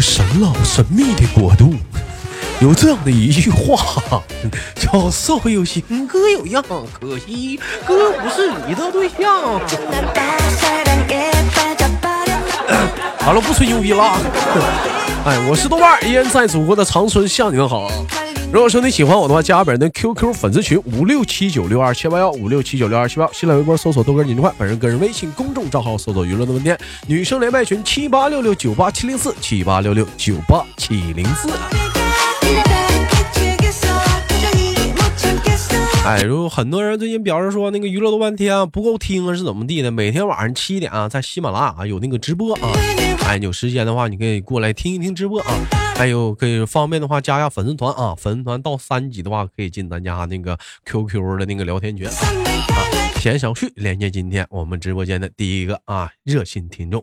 神老神秘的国度，有这样的一句话，叫“社会有形，哥有样”，可惜哥不是你的对象。好了，不吹牛逼了。哎，我是豆瓣，依然在祖国的长春向你们好。如果说你喜欢我的话，加本人的 QQ 粉丝群五六七九六二七八幺五六七九六二七八幺，新浪微博搜索豆哥你的快，本人个人微信公众账号搜索娱乐的问天，女生连麦群七八六六九八七零四七八六六九八七零四。哎，如很多人最近表示说那个娱乐多半天不够听啊是怎么地的？每天晚上七点啊在喜马拉雅有那个直播啊，哎，有时间的话你可以过来听一听直播啊，还有可以方便的话加一下粉丝团啊，粉丝团到三级的话可以进咱家那个 QQ 的那个聊天群啊。闲小旭连接今天我们直播间的第一个啊热心听众。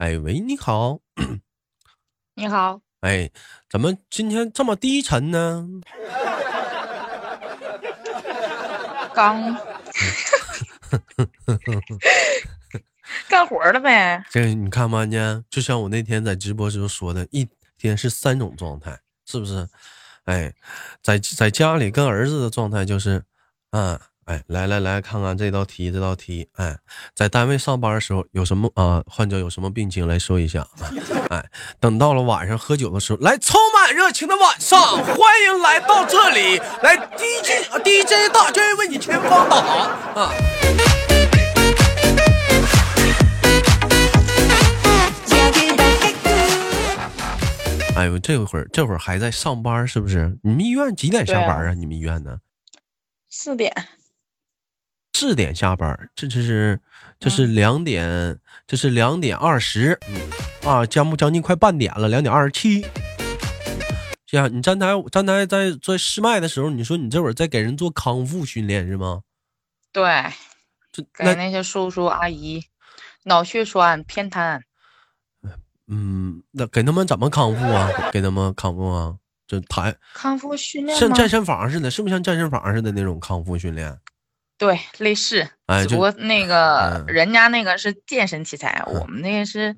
哎喂，你好。你好。哎，怎么今天这么低沉呢？刚 干活了呗。这你看吧，呢，就像我那天在直播时候说的，一天是三种状态，是不是？哎，在在家里跟儿子的状态就是，嗯，哎，来来来看看这道题，这道题，哎，在单位上班的时候有什么啊？患者有什么病情来说一下啊？哎，等到了晚上喝酒的时候，来充满热情的晚上，欢迎来到这里，来 DJ DJ 大军为你前方导航啊！哎呦，这会儿这会儿还在上班是不是？你们医院几点下班啊？你们医院呢？四点。四点下班，这这是这是两点，这是两点二十，啊，将不将近快半点了，两点二十七。这样，你站台站台在在试麦的时候，你说你这会儿在给人做康复训练是吗？对，给那些叔叔阿姨脑血栓偏瘫。嗯，那给他们怎么康复啊？给他们康复啊？就抬康复训练像健身房似的，是不是像健身房似的那种康复训练？对，类似，只不过那个人家那个是健身器材，我们那个是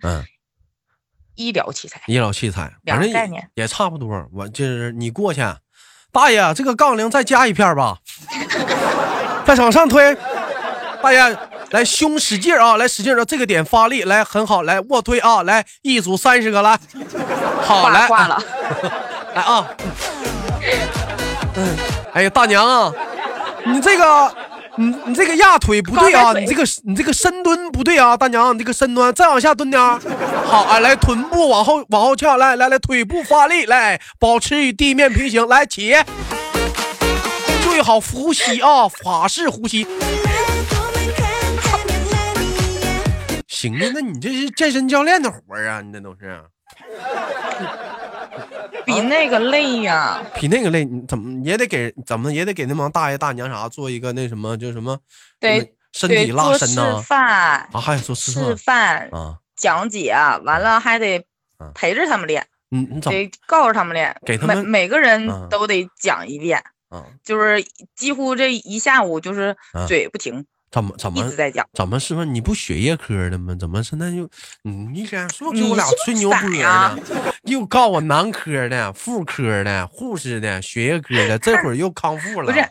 医疗器材。医疗器材，两个概念也差不多。我就是你过去，大爷，这个杠铃再加一片吧，再往上推。大爷，来胸使劲啊，来使劲的这个点发力，来很好，来卧推啊，来一组三十个，来，好来，挂了，来啊，嗯，哎呀，大娘啊，你这个。你你这个压腿不对啊！你这个你这个深蹲不对啊，大娘，你这个深蹲再往下蹲点好啊，来臀部往后往后翘，来来来，腿部发力，来保持与地面平行，来起，注意好呼吸啊，法式呼吸。行啊，那你这是健身教练的活啊，你这都是。比那个累呀！比那个累，你怎么也得给，怎么也得给那帮大爷大娘啥做一个那什么，就什么对身体拉伸呢？示范啊，还做示范啊，讲解，完了还得陪着他们练。嗯，你得告诉他们练，给他们每每个人都得讲一遍。嗯，就是几乎这一下午就是嘴不停。怎么怎么一直在讲？怎么师傅你不血液科的吗？怎么现在就你一天说给我俩吹牛逼呢？又告我男科的、妇科的、护士的、血液科的，这会儿又康复了。不是，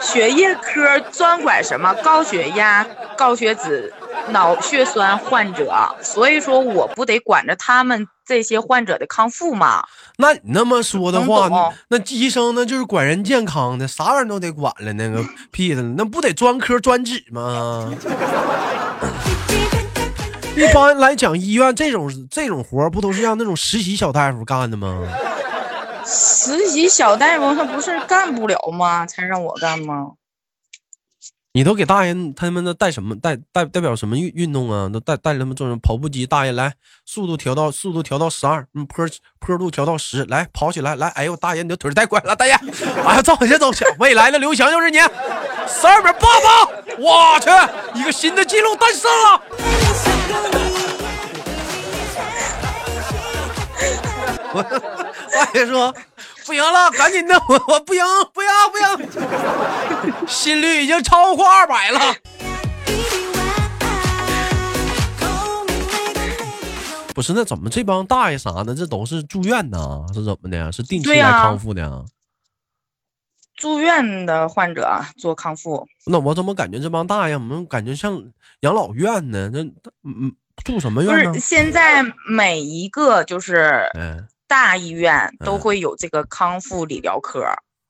血液科专管什么高血压、高血脂、脑血栓患者，所以说我不得管着他们这些患者的康复吗？那你那么说的话，那医生那就是管人健康的，啥玩意儿都得管了。那个 屁的，那不得专科专职吗？一般来讲，医院这种这种活不都是让那种实习小大夫干的吗？实习小大夫他不是干不了吗？才让我干吗？你都给大爷他们那带什么带代代表什么运运动啊？都带带他们做什么跑步机？大爷来，速度调到速度调到十二，嗯，坡坡度调到十，来跑起来，来，哎呦，大爷你的腿太快了，大爷，哎呀，走先走起，未来的刘翔就是你，十二秒八八，我去，一个新的记录诞生了。我大爷说不行了，赶紧的，我我不行，不要不要，心率已经超过二百了。不是，那怎么这帮大爷啥的，这都是住院呢？是怎么的？是定期来康复的？住院的患者做康复，那我怎么感觉这帮大爷，我们感觉像养老院呢？这嗯住什么院呢是？现在每一个就是嗯大医院都嗯会有这个康复理疗科，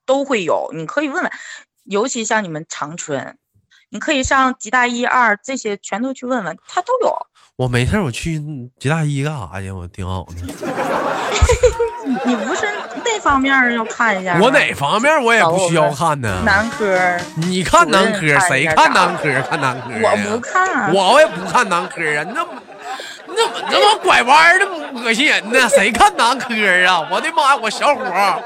都会有。你可以问问，尤其像你们长春，你可以上吉大一二这些全都去问问，他都有。我没事，我去吉大一干啥去？我挺好的。你不是那方面要看一下？我哪方面我也不需要看呢？男科？你看男科谁看男科？看男科？我不看。我也不看男科啊！你怎么你怎么这么拐弯的恶心人呢？谁看男科啊？我的妈呀！我小伙儿，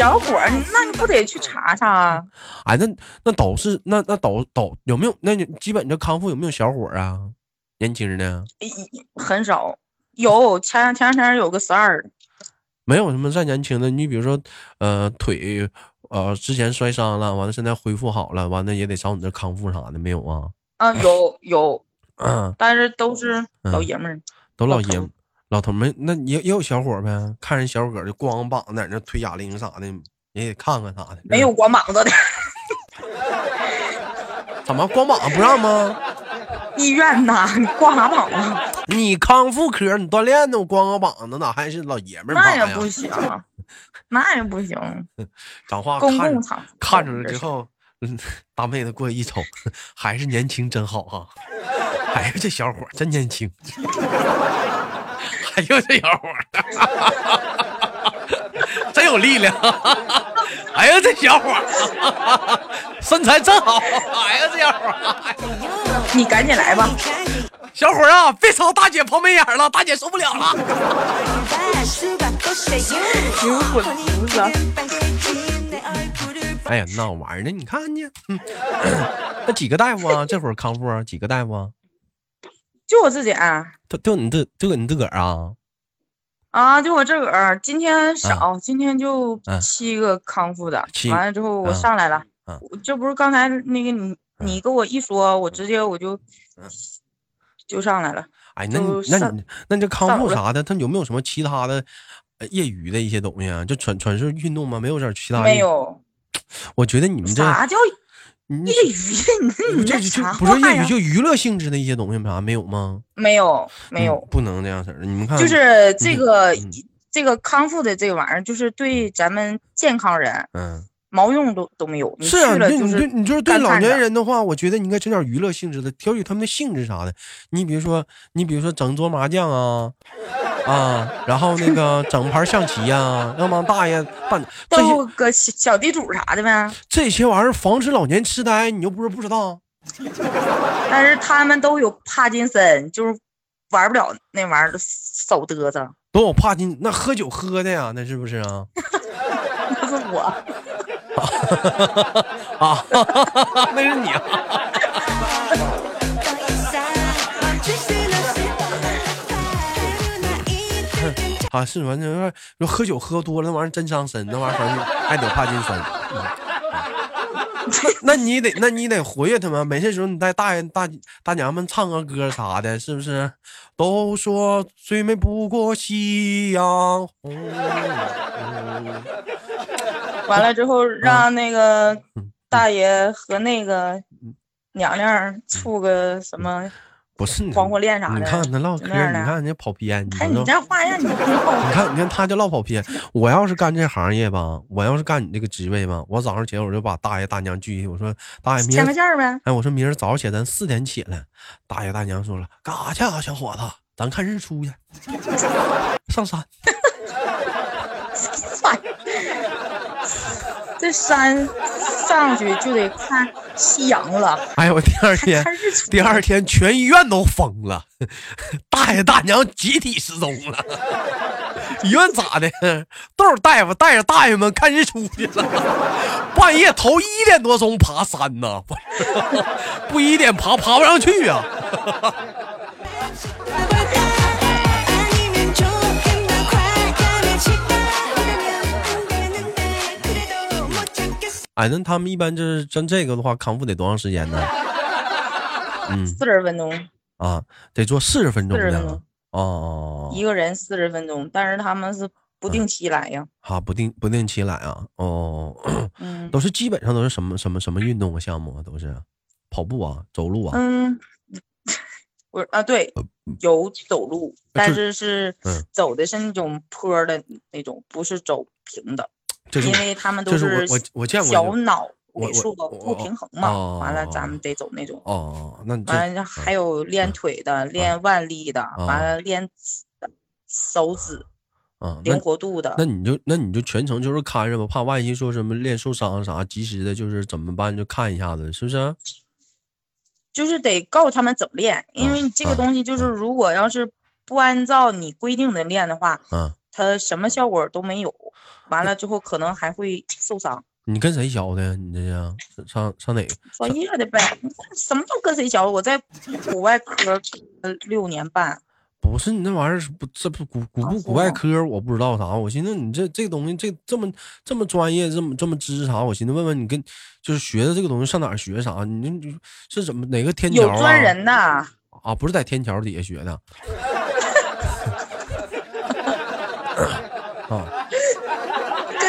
小伙儿，那你不得去查查啊？哎，那那都是那那都都有没有？那你基本这康复有没有小伙儿啊？年轻的很少。有前前两天有个十二，没有什么再年轻的。你比如说，呃，腿呃之前摔伤了，完了现在恢复好了，完了也得找你这康复啥的，没有啊？啊，有有，嗯，但是都是老嗯爷们儿。都老爷们儿老头儿们，那也也有小伙呗？看人小伙儿就光膀子在那推哑铃啥的，也得看看啥的。没有光膀子的，怎么光膀子不让吗？医院呐，你光啥膀子？你康复科，你锻炼呢，我光个膀子哪还是老爷们儿？那也不行，那也不行。讲话公看共场看出来之后，嗯，大妹子过去一瞅，还是年轻真好哈、哎呀，这小伙真年轻。哎呦，这小伙儿真有力量。哎呀，这小伙儿身材真好。哎呀，这小伙儿，你赶紧来吧。小伙儿啊，别朝大姐抛媚眼了，大姐受不了了。灵魂菩萨，哎呀，闹玩儿呢，你看呢？嗯 那几个大夫啊？这会儿康复啊？几个大夫啊？就我自己啊，就就你自就你自个儿啊？啊，就我自个儿，今天少，今天就嗯七个康复的。七完了之后我嗯上来了这不是刚才那个你你跟我一说，我直接我就嗯就上来了。哎，那你那你那你这康复啥的，他有没有什么其他的呃业余的一些东西啊？就纯纯是运动吗？没有点其他？没。有，我觉得你们这啥叫你业余的？你就就这啥不是业余，就娱乐性质的一些东西啥没有吗？没有没有嗯，不能这样式儿的。你们看，就是这个嗯这个康复的这个玩意儿，就是对咱们健康人嗯，毛用都都没有。是啊，你你就是对你就是对老年人的话，我觉得你应该整点娱乐性质的，调取他们的性质啥的。你比如说，你比如说整桌麻将啊，啊，然后那个整盘象棋呀、要帮大爷办这些斗个小小地主啥的呗。这些玩意儿防止老年痴呆，你又不是不知道。但是他们都有帕金森，就是玩不了那玩意儿，手嘚瑟。都有帕金，那喝酒喝的呀，那是不是啊？那是我，啊，那是你啊。啊，是完全说喝酒喝多了，那玩意儿真伤身，那玩意儿反正还得帕金森。嗯 那那你得，那你得活跃他们。没事时候你带大爷大大娘们唱个歌啥的，是不是？都说最美不过夕阳红。完了之后让那个嗯大爷和那个娘娘处个什么不是你黄花恋啥的。你看他唠嗑，你看人家跑偏，你看你这话让，你你看，你看他就唠跑偏。我要是干这行业吧，我要是干你这个职位吧，我早上起来我就把大爷大娘聚一起，我说大爷明签个儿，件儿呗。哎，我说明儿早上起来咱四点起来。大爷大娘说了，干啥去啊，小伙子？咱看日出去，上山。这山上去就得看夕阳了，哎呦，我第二天。第二天全医院都疯了，大爷大娘集体失踪了。医院咋的？都是大夫带着大爷们看日出去了。半夜头一点多钟爬山呢，不不一点爬爬不上去啊。哎，那他们一般就是像这个的话，康复得多长时间呢？嗯。四十分钟，啊，得做四十分钟的钟。哦，一个人四十分钟，但是他们是不定期来呀。啊不定不定期来啊，哦，嗯。都是基本上都是什么什么什么运动啊项目啊，都是？跑步啊，走路啊，嗯，我啊，对，有走路，但是是嗯。走的是那种坡的那种，不是走平的，这是因为他们都是我我我见过小脑萎缩不平衡嘛，哦完了咱们得走那种。哦，那完了还有练腿的，练腕力的，哦完了练手指啊，灵活度的那。你就那你就全程就是看着吧，怕万一说什么练受伤啥，及时的就是怎么办就看一下子，是不是？就是得告诉他们怎么练，因啊为这个啊东西就是如果要是不按照你规定的练的话，嗯，它什么效果都没有，完了之后可能还会受伤。你跟谁学的？你这是上上哪个？专业的呗，什么都跟谁学。我在骨外科呃六年半，不是你那玩意儿不这不骨骨啊是部骨外科，我不知道啥。我寻思你这这个东西这这么这么专业，这么这么知识啥，我寻思问问你跟就是学的这个东西上哪儿学啥？你你你是怎么哪个天桥啊？有专人呐。啊，不是在天桥底下学的。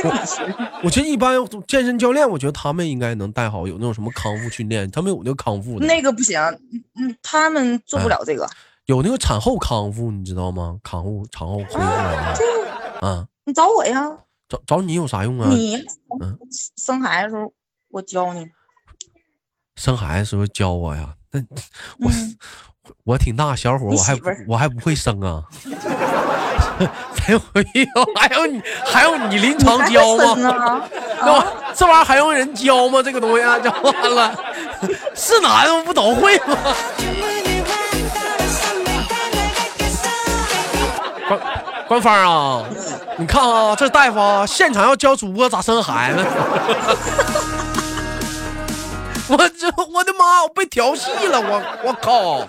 我觉得一般健身教练，我觉得他们应该能带好，有那种什么康复训练，他们有那个康复的，那个不行，嗯嗯，他们做不了这个。有那个产后康复，你知道吗？康复产后恢复啊，啊，你找我呀，找找你有啥用啊？你嗯生孩子的时候我教你。生孩子时候教我呀，那 我、嗯我挺大小伙，我还我还不会生啊。才会有，还有你，还有你临床教吗？生啊？那玩这玩意儿还用人教吗？这个东西啊，教完了，是男的不都会吗？官官方啊，你看啊，这大夫啊，现场要教主播咋生孩子。我这我的妈！我被调戏了！我我靠！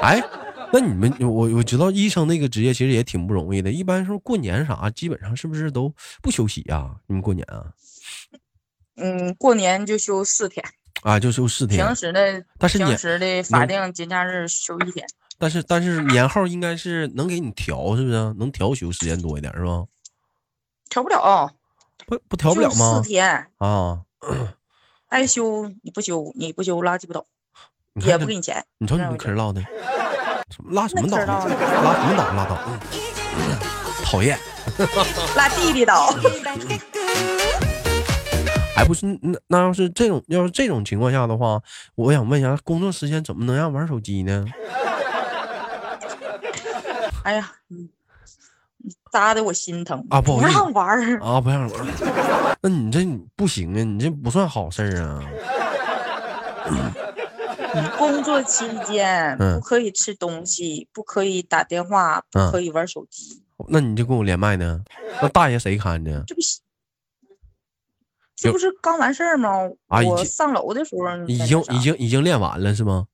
哎，那你们我我知道医生那个职业其实也挺不容易的。一般说过年啥，基本上是不是都不休息呀、你们过年啊？嗯，过年就休四天，啊，就休四天平。时的平但是平时的法定节假日休一天。但是但是年号应该是能给你调，是不是？能调休时间多一点是吧？调不了，不不调不了吗四？天，啊，爱休你不休，你不休拉鸡巴倒，也不给你钱。你瞅你们这唠的，什么拉什么倒？拉什么倒？拉倒，嗯讨厌。拉弟弟倒。哎，不是，那那要是这种要是这种情况下的话，我想问一下，工作时间怎么能让玩手机呢？哎呀，扎的我心疼啊不让玩儿。啊，不让玩，那你这不行啊，你这不算好事儿啊。工作期间嗯不可以吃东西，不可以打电话，不嗯可以玩手机，那你就跟我连麦呢？那大爷谁看呢？这不是。这不是刚完事儿吗？我啊我上楼的时候已经已经已经练完了是吗？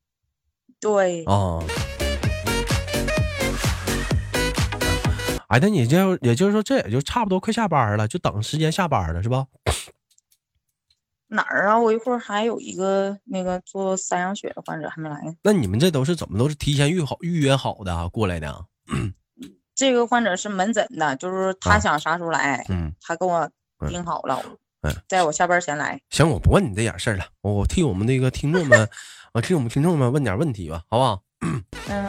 对，啊。哎，那你这也就是说，这也就差不多快下班了，就等时间下班了是吧？哪儿啊？我一会儿还有一个那个做三阳血的患者还没来呢。那你们这都是怎么都是提前预好预约好的啊过来的啊？这个患者是门诊的，就是他啊想啥时候来，嗯，他跟我嗯定好了嗯，在我下班前来。行，我不问你这点事儿了，我我替我们那个听众们，我替我们听众们问点问题吧，好不好？嗯，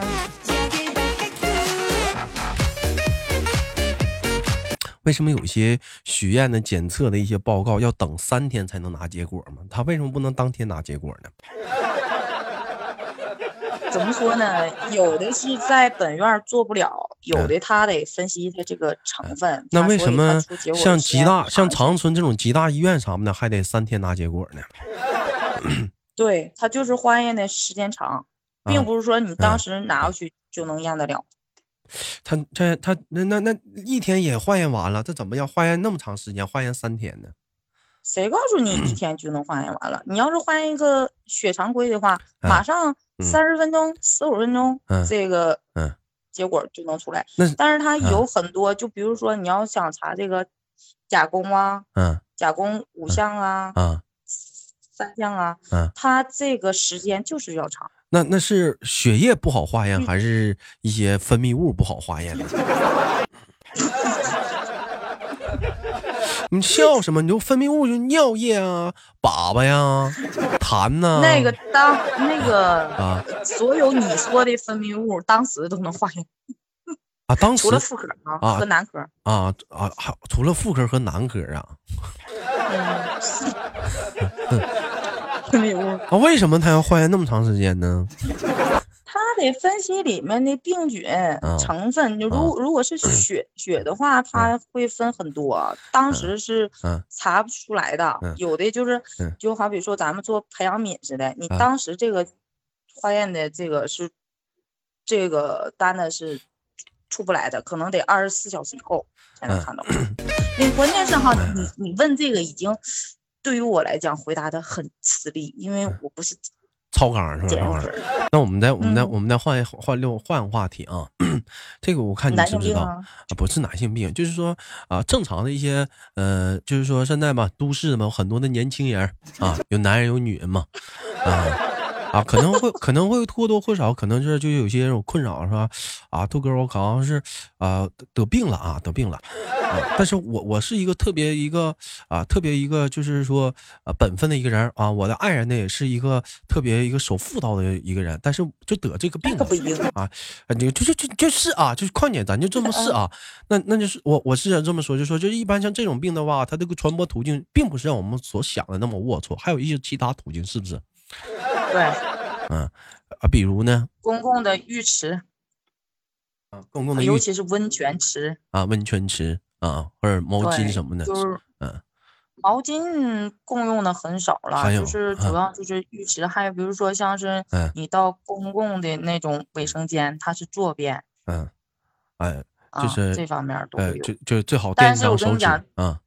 为什么有些许愿的检测的一些报告要等三天才能拿结果吗？他为什么不能当天拿结果呢？怎么说呢？有的是在本院做不了，有嗯的他得分析他这个成分。那为什么像吉大、像长春这种吉大医院啥的，还得三天拿结果呢？对他就是化验的时间长，啊并不是说你嗯当时拿过去就能验得了。他他他那那那一天也化验完了，他怎么要化验那么长时间？化验三天呢？谁告诉你一天就能化验完了？你要是化验一个血常规的话，嗯马上嗯三十分钟、十五分钟嗯，这个嗯结果就能出来那。但是它嗯有很多，就比如说你要想查这个甲功啊、嗯甲功五项啊、啊三项啊嗯，它这个时间就是要长。那那是血液不好化验，嗯还是一些分泌物不好化验呢？你笑什么？你就分泌物就尿液啊、粑粑呀、痰呐、那个当那个啊所有你说的分泌物，当时都能化验，啊，当时除了妇科啊啊和男科。啊啊，还除了妇科和男科啊 嗯，分泌物，啊，为什么他要化验那么长时间呢？他得分析里面的病菌成分。就如如果是血血的话，他会分很多，当时是嗯查不出来的嗯。有的就是嗯，就好比说咱们做培养皿似的，你啊当时这个化验的这个是这个单子是出不来的，可能得二十四小时以后才能嗯看到。你关键是哈，你你问这个已经对于我来讲回答的很吃力，因为我不是超纲是吧？超纲。那我们再我们再嗯我们再换一换六换个话题啊，这个我看你男知不知道啊，啊？不是男性病，就是说啊，正常的一些呃，就是说现在嘛，都市嘛，很多的年轻人啊，有男人有女人嘛，啊。啊，可能会可能会或多或少，可能就是就有些这种困扰是吧？啊，豆哥，我好像是啊得得病了啊，得病了啊！但是我我是一个特别一个啊特别一个就是说啊本分的一个人啊，我的爱人呢也是一个特别一个守妇道的一个人，但是就得这个病了。啊，你就就就就是啊，就是况且咱就这么是啊，那那就是我我是想这么说，就说就是一般像这种病的话，它这个传播途径并不是让我们所想的那么龌龊，还有一些其他途径，是不是？对，嗯啊，比如呢，公共的浴池，啊，公共的浴尤其是温泉池，啊温泉池啊，或者毛巾什么的，就是嗯。毛巾共用的很少了，还有就是主要就是浴池，还有比如说像是嗯。你到公共的那种卫生间，它是坐便嗯，哎，啊，就是这方面都有就。就最好但是垫一张手指我跟你讲啊，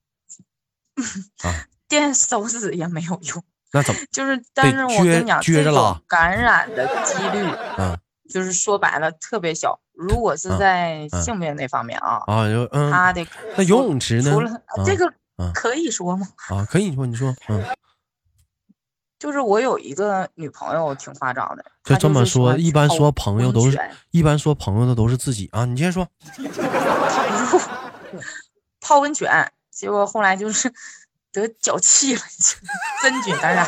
垫手指也没有用，那怎么？就是但是我撅跟你讲，这种感染的几率，嗯就是说白了特别小。如果是嗯在嗯性别那方面啊，啊，就嗯，他的那游泳池呢除？了嗯这个嗯可以说吗？啊，可以说你说，嗯，就是我有一个女朋友挺夸张的，就这么说，一般说朋友都是一般说朋友的都是自己啊，你接着说。泡泡温泉，结果后来就是 得脚气了，真菌感染。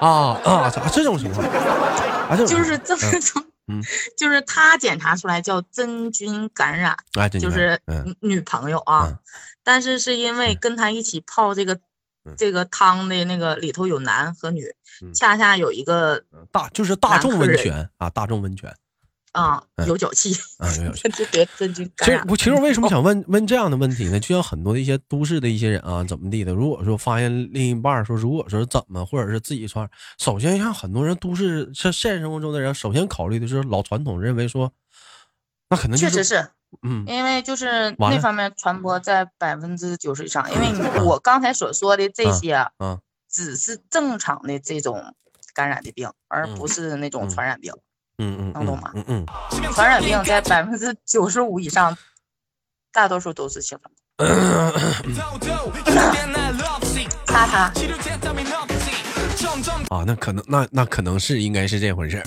啊啊，咋这种情况？啊，这种就是这么嗯种，嗯就是他检查出来叫真菌感染，就是嗯女女朋友啊，嗯但是是因为跟他一起泡这个、嗯这个汤的那个里头有男和女，嗯恰恰有一个大就是大众温泉啊，大众温泉啊、嗯有脚气，啊，有有 就得真菌其实感染。我其实为什么想问问这样的问题呢？就像很多的一些都市的一些人啊，怎么地的？如果说发现另一半说，如果说怎么，或者是自己穿，首先像很多人都市像现实生活中的人，首先考虑的是老传统认为说，那可能就确实是嗯因为就是那方面传播在百分之九十以上，因为我刚才所说的这些啊啊只是正常的这种感染的病，而不是那种嗯传染病。嗯嗯能懂吗嗯嗯传染病在百分之九十五以上，大多数都是性传播。擦擦，啊，那可能那那可能是应该是这回事儿。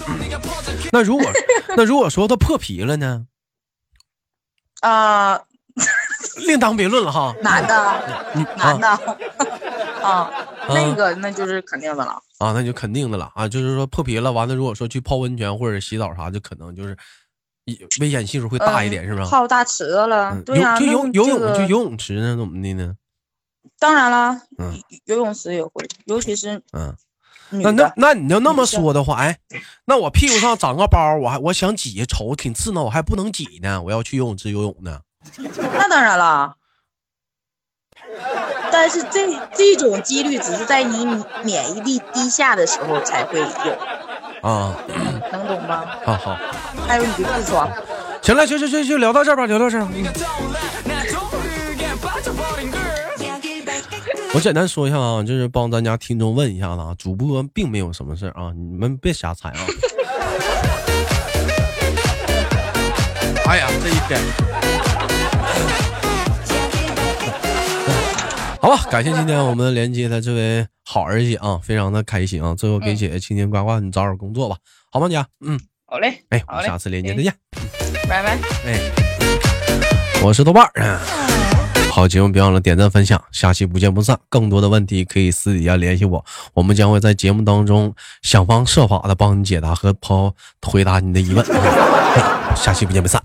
那如果那如果说他破皮了呢，啊，另当别论了哈。男的，嗯男啊的，啊，那个那就是肯定的了。啊，那就肯定的了啊，就是说破皮了，完了如果说去泡温泉或者洗澡啥，就可能就是一危险系数会大一点，嗯是吧？泡大池子了，嗯对呀、游就游游泳那这个去游泳池呢，怎么的呢？当然了，嗯游泳池也会，尤其是嗯，女那那。那你要那么说的话，哎，那我屁股上长个包，我还我想挤，瞅挺刺挠，我还不能挤呢，我要去游泳池游泳呢。那当然了，但是这这种几率只是在你免疫力低下的时候才会有，啊，能懂吗？好好，还有你的痔疮，行了，行行行就聊到这儿吧，聊到这儿。嗯我简单说一下啊，就是帮咱家听众问一下子啊，主播并没有什么事啊，你们别瞎猜啊。哎呀，这一天，好吧，感谢今天我们连接的这位好儿姐啊，非常的开心啊。最后给姐姐轻轻挂挂，你找点工作吧，好吗，姐？嗯，好嘞，哎，我们下次连接哎再见。拜拜。哎，我是豆瓣儿。好节目，别忘了点赞分享，下期不见不散。更多的问题可以私底下联系我，我们将会在节目当中想方设法的帮你解答和抛回答你的疑问。下期不见不散。